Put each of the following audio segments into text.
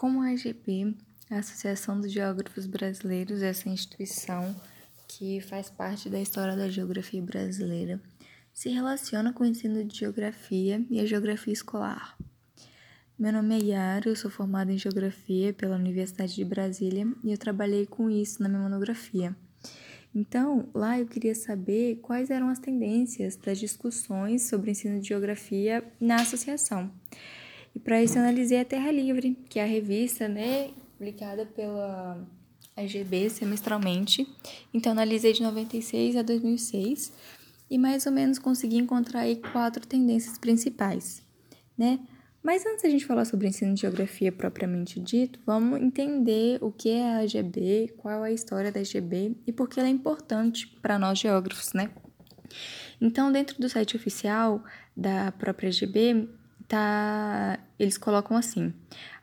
como a AGB, a Associação dos Geógrafos Brasileiros, essa instituição que faz parte da história da geografia brasileira, se relaciona com o ensino de geografia e a geografia escolar. Meu nome é Yara, eu sou formada em Geografia pela Universidade de Brasília e eu trabalhei com isso na minha monografia. Então, lá eu queria saber quais eram as tendências das discussões sobre ensino de geografia na associação. E para isso eu analisei a Terra Livre, que é a revista, né, publicada pela AGB semestralmente. Então analisei de 96 a 2006 e mais ou menos consegui encontrar aí quatro tendências principais, né? Mas antes da gente falar sobre ensino de geografia propriamente dito, vamos entender o que é a AGB, qual é a história da AGB e por que ela é importante para nós geógrafos, né? Então, dentro do site oficial da própria AGB, tá, eles colocam assim: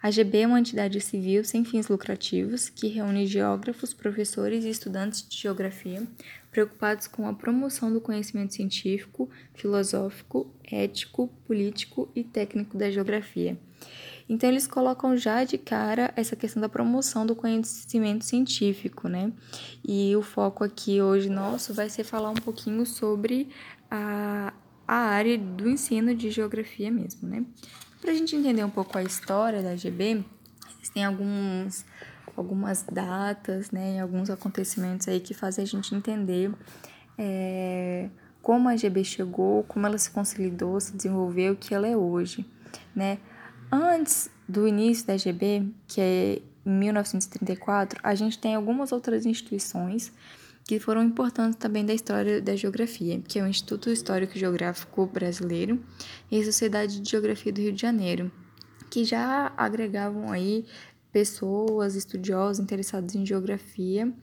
a AGB é uma entidade civil sem fins lucrativos que reúne geógrafos, professores e estudantes de geografia preocupados com a promoção do conhecimento científico, filosófico, ético, político e técnico da geografia. Então, eles colocam já de cara essa questão da promoção do conhecimento científico, né? E o foco aqui hoje nosso vai ser falar um pouquinho sobre a, a área do ensino de geografia mesmo, né? Para a gente entender um pouco a história da GB, existem alguns algumas datas, né, alguns acontecimentos aí que fazem a gente entender é, como a GB chegou, como ela se consolidou, se desenvolveu, o que ela é hoje, né? Antes do início da GB, que é em 1934, a gente tem algumas outras instituições que foram importantes também da história da geografia, que é o Instituto Histórico Geográfico Brasileiro e a Sociedade de Geografia do Rio de Janeiro, que já agregavam aí pessoas, estudiosos interessados em geografia,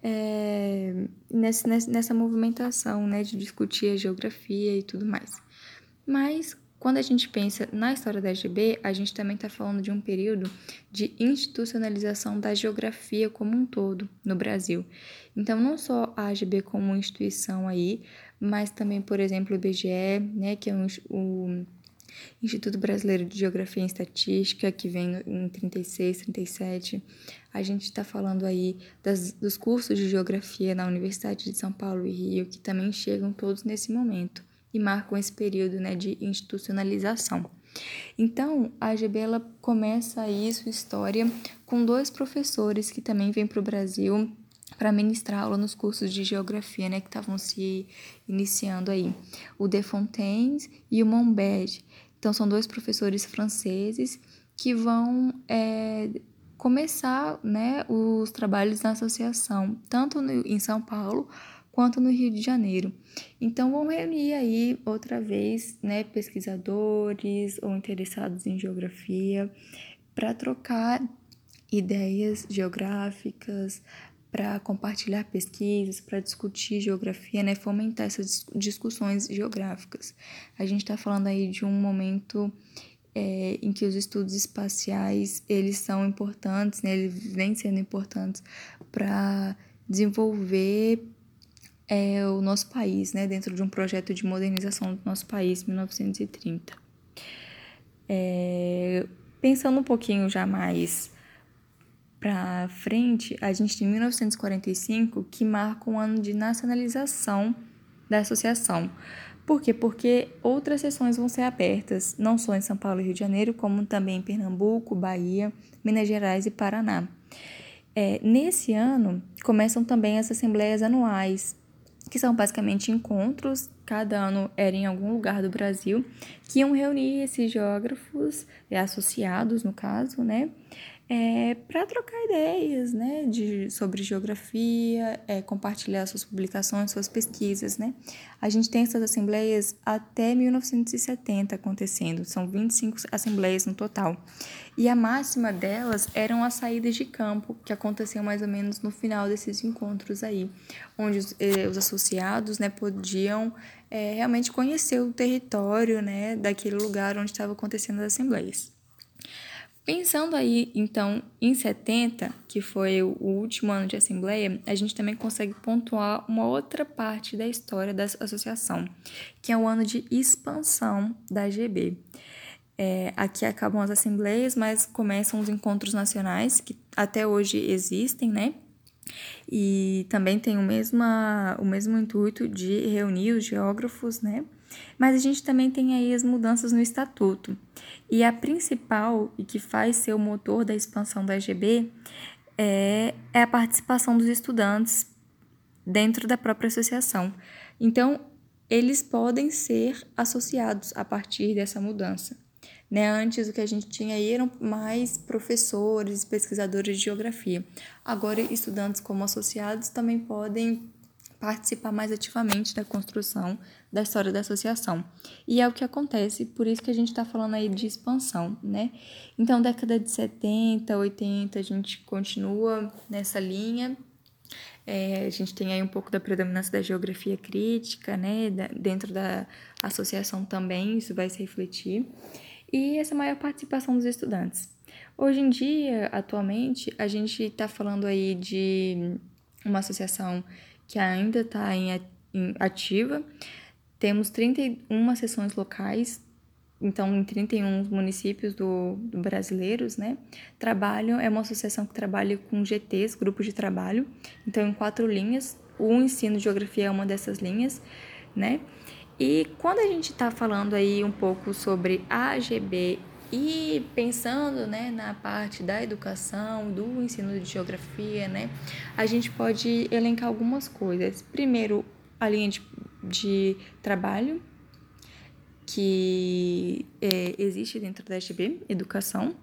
é, nessa, nessa movimentação né, de discutir a geografia e tudo mais. Mas quando a gente pensa na história da GB, a gente também está falando de um período de institucionalização da geografia como um todo no Brasil. Então, não só a AGB como instituição aí, mas também, por exemplo, o IBGE, né, que é um, o Instituto Brasileiro de Geografia e Estatística, que vem em 36, 37. A gente está falando aí das, dos cursos de geografia na Universidade de São Paulo e Rio, que também chegam todos nesse momento e marcam esse período né, de institucionalização. Então, a AGB ela começa aí sua história com dois professores que também vêm para o Brasil para ministrar aula nos cursos de geografia, né, que estavam se iniciando aí, o De Fontaines e o Monbed. Então, são dois professores franceses que vão é, começar né, os trabalhos na associação, tanto no, em São Paulo quanto no Rio de Janeiro. Então, vão reunir aí outra vez né, pesquisadores ou interessados em geografia para trocar ideias geográficas, para compartilhar pesquisas, para discutir geografia, né, fomentar essas discussões geográficas. A gente está falando aí de um momento é, em que os estudos espaciais eles são importantes, né, eles vêm sendo importantes para desenvolver é, o nosso país, né, dentro de um projeto de modernização do nosso país, 1930. É, pensando um pouquinho já mais para frente, a gente tem 1945, que marca um ano de nacionalização da associação. Por quê? Porque outras sessões vão ser abertas, não só em São Paulo e Rio de Janeiro, como também em Pernambuco, Bahia, Minas Gerais e Paraná. É, nesse ano, começam também as assembleias anuais, que são basicamente encontros, cada ano era em algum lugar do Brasil, que iam reunir esses geógrafos, associados no caso, né, é, para trocar ideias, né, de, sobre geografia, é, compartilhar suas publicações, suas pesquisas, né. A gente tem essas assembleias até 1970 acontecendo, são 25 assembleias no total. E a máxima delas eram as saídas de campo, que aconteciam mais ou menos no final desses encontros aí, onde os, eh, os associados, né, podiam é, realmente conhecer o território, né, daquele lugar onde estavam acontecendo as assembleias. Pensando aí, então, em 70, que foi o último ano de Assembleia, a gente também consegue pontuar uma outra parte da história da associação, que é o ano de expansão da GB. É, aqui acabam as assembleias, mas começam os encontros nacionais, que até hoje existem, né? E também tem o mesmo, o mesmo intuito de reunir os geógrafos, né? Mas a gente também tem aí as mudanças no estatuto. E a principal, e que faz ser o motor da expansão da EGB, é, é a participação dos estudantes dentro da própria associação. Então, eles podem ser associados a partir dessa mudança. Né? Antes o que a gente tinha aí eram mais professores, pesquisadores de geografia. Agora, estudantes como associados também podem participar mais ativamente da construção da história da associação. E é o que acontece, por isso que a gente está falando aí de expansão, né? Então, década de 70, 80, a gente continua nessa linha. É, a gente tem aí um pouco da predominância da geografia crítica, né? Da, dentro da associação também, isso vai se refletir e essa maior participação dos estudantes. Hoje em dia, atualmente, a gente está falando aí de uma associação que ainda está em ativa. Temos 31 sessões locais, então em 31 municípios do, do brasileiros, né? Trabalham, é uma associação que trabalha com GTs, grupos de trabalho, então em quatro linhas. O ensino de geografia é uma dessas linhas, né? E quando a gente está falando aí um pouco sobre AGB e pensando né, na parte da educação, do ensino de geografia, né, a gente pode elencar algumas coisas. Primeiro, a linha de, de trabalho que é, existe dentro da AGB, educação.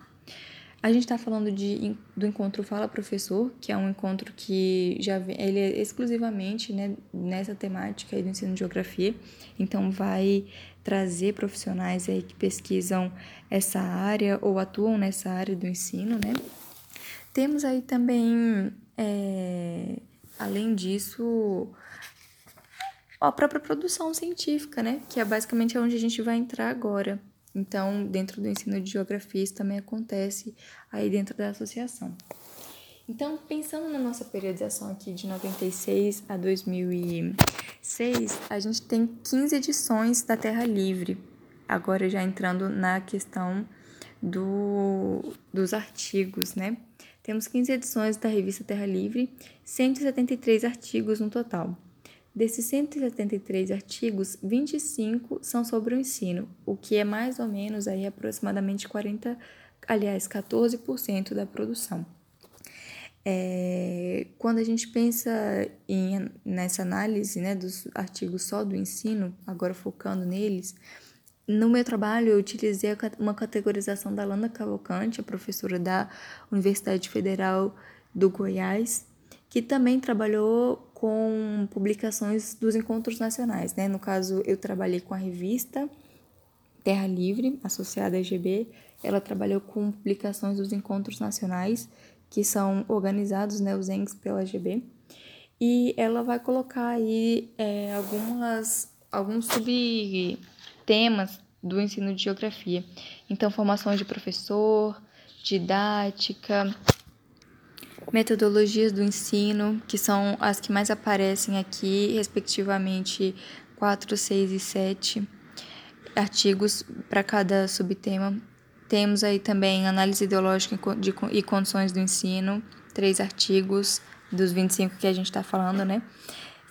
A gente está falando de, do encontro Fala Professor, que é um encontro que já ele é exclusivamente né, nessa temática do ensino de geografia, então vai trazer profissionais aí que pesquisam essa área ou atuam nessa área do ensino, né? Temos aí também, é, além disso, a própria produção científica, né? Que é basicamente onde a gente vai entrar agora. Então, dentro do ensino de geografia, isso também acontece aí dentro da associação. Então, pensando na nossa periodização aqui de 96 a 2006, a gente tem 15 edições da Terra Livre. Agora já entrando na questão do, dos artigos, né? Temos 15 edições da revista Terra Livre, 173 artigos no total. Desses 173 artigos, 25 são sobre o ensino, o que é mais ou menos aí aproximadamente 40, aliás, 14% da produção. É, quando a gente pensa em, nessa análise né, dos artigos só do ensino, agora focando neles, no meu trabalho eu utilizei uma categorização da Lana Cavalcante, a professora da Universidade Federal do Goiás, que também trabalhou com publicações dos encontros nacionais. Né? No caso, eu trabalhei com a revista Terra Livre, associada à EGB. Ela trabalhou com publicações dos encontros nacionais, que são organizados, né, os ENGs pela EGB. E ela vai colocar aí é, algumas, alguns subtemas do ensino de geografia. Então, formações de professor, didática, metodologias do ensino, que são as que mais aparecem aqui, respectivamente 4, 6 e 7 artigos para cada subtema. Temos aí também análise ideológica e condições do ensino, três artigos dos 25 que a gente está falando, né?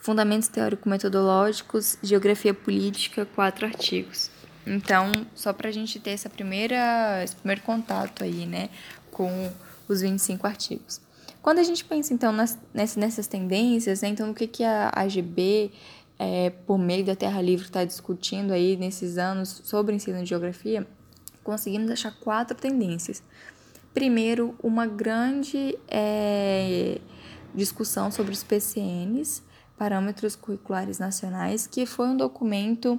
Fundamentos teórico-metodológicos, geografia política, quatro artigos. Então, só para a gente ter essa primeira, esse primeiro contato aí, né, com os 25 artigos. Quando a gente pensa, então, nas, nessas tendências, né, então, o que, que a AGB, é, por meio da Terra Livre, está discutindo aí nesses anos sobre ensino de geografia, conseguimos achar quatro tendências. Primeiro, uma grande é, discussão sobre os PCNs, Parâmetros Curriculares Nacionais, que foi um documento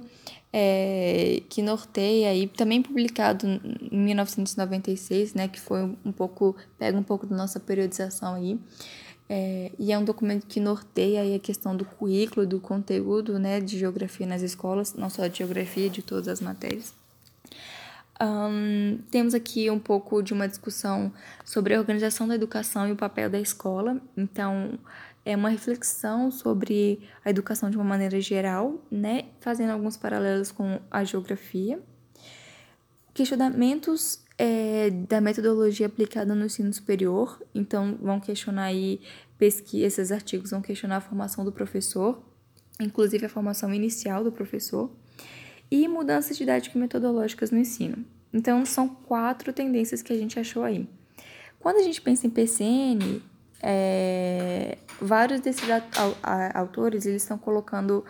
é, que norteia aí, também publicado em 1996, né, que foi um pouco, pega um pouco da nossa periodização aí, é, e é um documento que norteia aí a questão do currículo, do conteúdo, né, de geografia nas escolas, não só de geografia, de todas as matérias. Um, temos aqui um pouco de uma discussão sobre a organização da educação e o papel da escola. Então, é uma reflexão sobre a educação de uma maneira geral, né, fazendo alguns paralelos com a geografia. questionamentos é, da metodologia aplicada no ensino superior, então vão questionar aí pesquisa, esses artigos vão questionar a formação do professor, inclusive a formação inicial do professor, e mudanças didáticas e metodológicas no ensino. Então são quatro tendências que a gente achou aí. Quando a gente pensa em PCN, é, vários desses autores eles estão colocando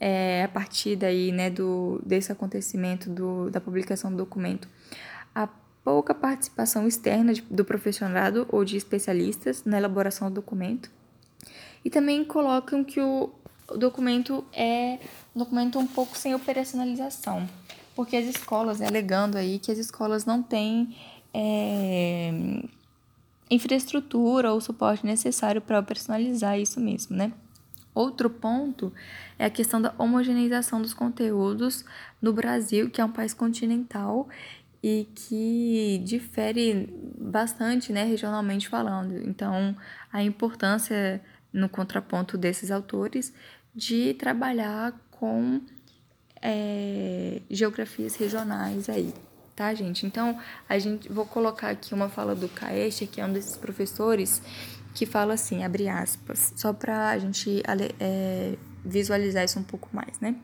é, a partir daí, né, do, desse acontecimento do, da publicação do documento, a pouca participação externa de, do profissional ou de especialistas na elaboração do documento. E também colocam que o, o documento é um documento um pouco sem operacionalização, porque as escolas, né, alegando aí que as escolas não têm é, infraestrutura ou suporte necessário para operacionalizar isso mesmo, né? Outro ponto é a questão da homogeneização dos conteúdos no Brasil, que é um país continental e que difere bastante, né, regionalmente falando. Então, a importância no contraponto desses autores de trabalhar com é, geografias regionais aí, tá, gente? Então, a gente vou colocar aqui uma fala do Caeste, que é um desses professores, que fala assim, abre aspas, só para a gente é, visualizar isso um pouco mais, né?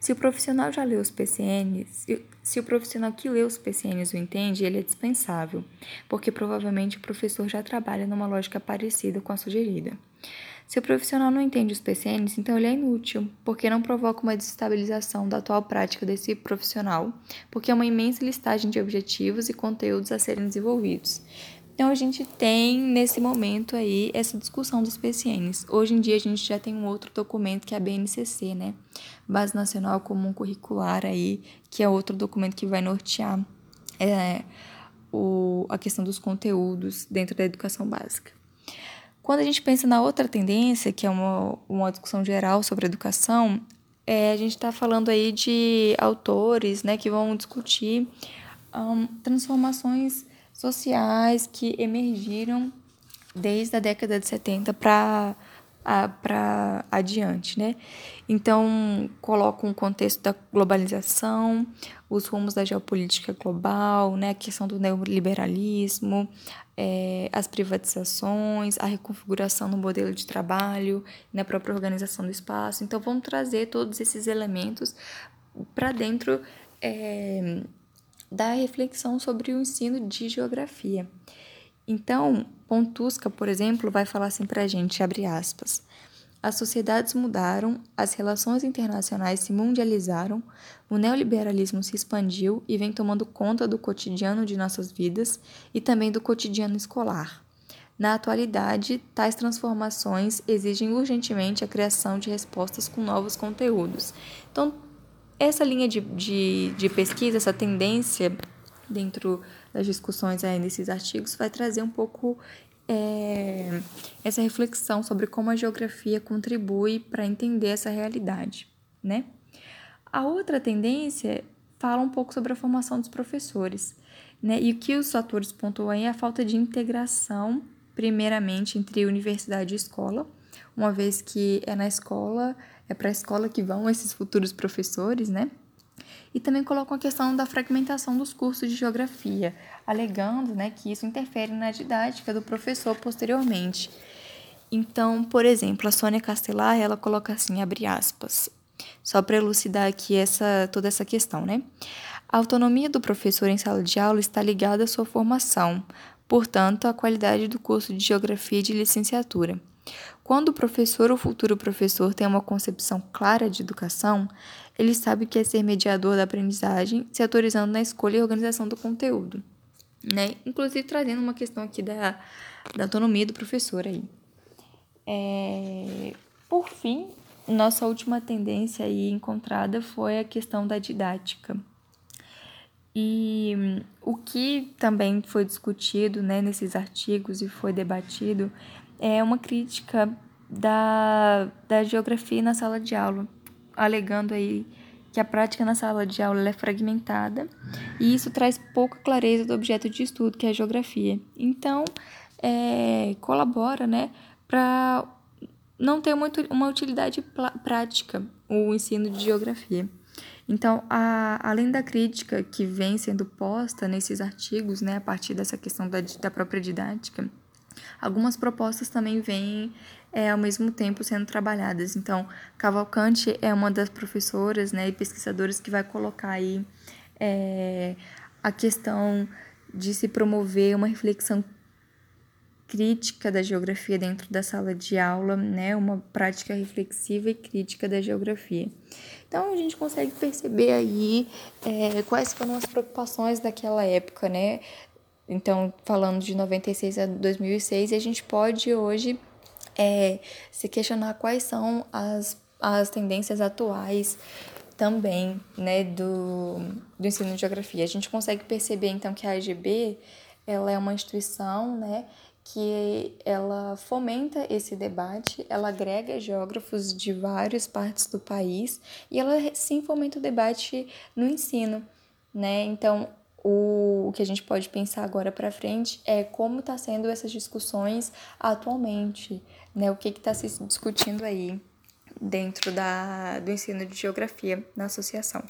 Se o profissional já leu os PCNs, se o profissional que leu os PCNs o entende, ele é dispensável, porque provavelmente o professor já trabalha numa lógica parecida com a sugerida. Se o profissional não entende os PCNs, então ele é inútil, porque não provoca uma desestabilização da atual prática desse profissional, porque é uma imensa listagem de objetivos e conteúdos a serem desenvolvidos. Então a gente tem nesse momento aí essa discussão dos PCNs. Hoje em dia a gente já tem um outro documento que é a BNCC, né? Base Nacional Comum Curricular aí, que é outro documento que vai nortear é, o, a questão dos conteúdos dentro da educação básica. Quando a gente pensa na outra tendência, que é uma, uma discussão geral sobre educação, é, a gente está falando aí de autores né, que vão discutir um, transformações sociais que emergiram desde a década de 70 para para adiante, né? Então, coloca um contexto da globalização, os rumos da geopolítica global, né? A questão do neoliberalismo, é, as privatizações, a reconfiguração no modelo de trabalho, na própria organização do espaço. Então, vamos trazer todos esses elementos para dentro é, da reflexão sobre o ensino de geografia. Então, Pontusca, por exemplo, vai falar assim para a gente, abre aspas, as sociedades mudaram, as relações internacionais se mundializaram, o neoliberalismo se expandiu e vem tomando conta do cotidiano de nossas vidas e também do cotidiano escolar. Na atualidade, tais transformações exigem urgentemente a criação de respostas com novos conteúdos. Então, essa linha de, de, de pesquisa, essa tendência dentro das discussões aí nesses artigos, vai trazer um pouco é, essa reflexão sobre como a geografia contribui para entender essa realidade, né? A outra tendência fala um pouco sobre a formação dos professores, né? E o que os autores pontuam aí é a falta de integração, primeiramente, entre universidade e escola, uma vez que é na escola é para a escola que vão esses futuros professores, né? E também colocam a questão da fragmentação dos cursos de geografia, alegando né, que isso interfere na didática do professor posteriormente. Então, por exemplo, a Sônia Castelar, ela coloca assim, abre aspas, só para elucidar aqui essa, toda essa questão, né? A autonomia do professor em sala de aula está ligada à sua formação, portanto, à qualidade do curso de geografia de licenciatura. Quando o professor ou futuro professor tem uma concepção clara de educação, ele sabe que é ser mediador da aprendizagem, se autorizando na escolha e organização do conteúdo. Né? Inclusive trazendo uma questão aqui da, da autonomia do professor aí. É, por fim, nossa última tendência aí encontrada foi a questão da didática. E hum, o que também foi discutido né, nesses artigos e foi debatido é uma crítica da, da geografia na sala de aula, alegando aí que a prática na sala de aula é fragmentada e isso traz pouca clareza do objeto de estudo, que é a geografia. Então, é, colabora né, para não ter uma, uma utilidade prática o ensino de geografia. Então, a, além da crítica que vem sendo posta nesses artigos, né, a partir dessa questão da, da própria didática, algumas propostas também vêm é, ao mesmo tempo sendo trabalhadas. Então, Cavalcante é uma das professoras né, e pesquisadoras que vai colocar aí é, a questão de se promover uma reflexão crítica da geografia dentro da sala de aula, né, uma prática reflexiva e crítica da geografia. Então a gente consegue perceber aí é, quais foram as preocupações daquela época, né? Então, falando de 96 a 2006, a gente pode hoje é, se questionar quais são as, as tendências atuais também, né, do, do ensino de geografia. A gente consegue perceber, então, que a AGB, ela é uma instituição, né, que ela fomenta esse debate, ela agrega geógrafos de várias partes do país e ela sim fomenta o debate no ensino, né? Então, o que a gente pode pensar agora para frente é como está sendo essas discussões atualmente, né? O que está se discutindo aí dentro da, do ensino de geografia na associação.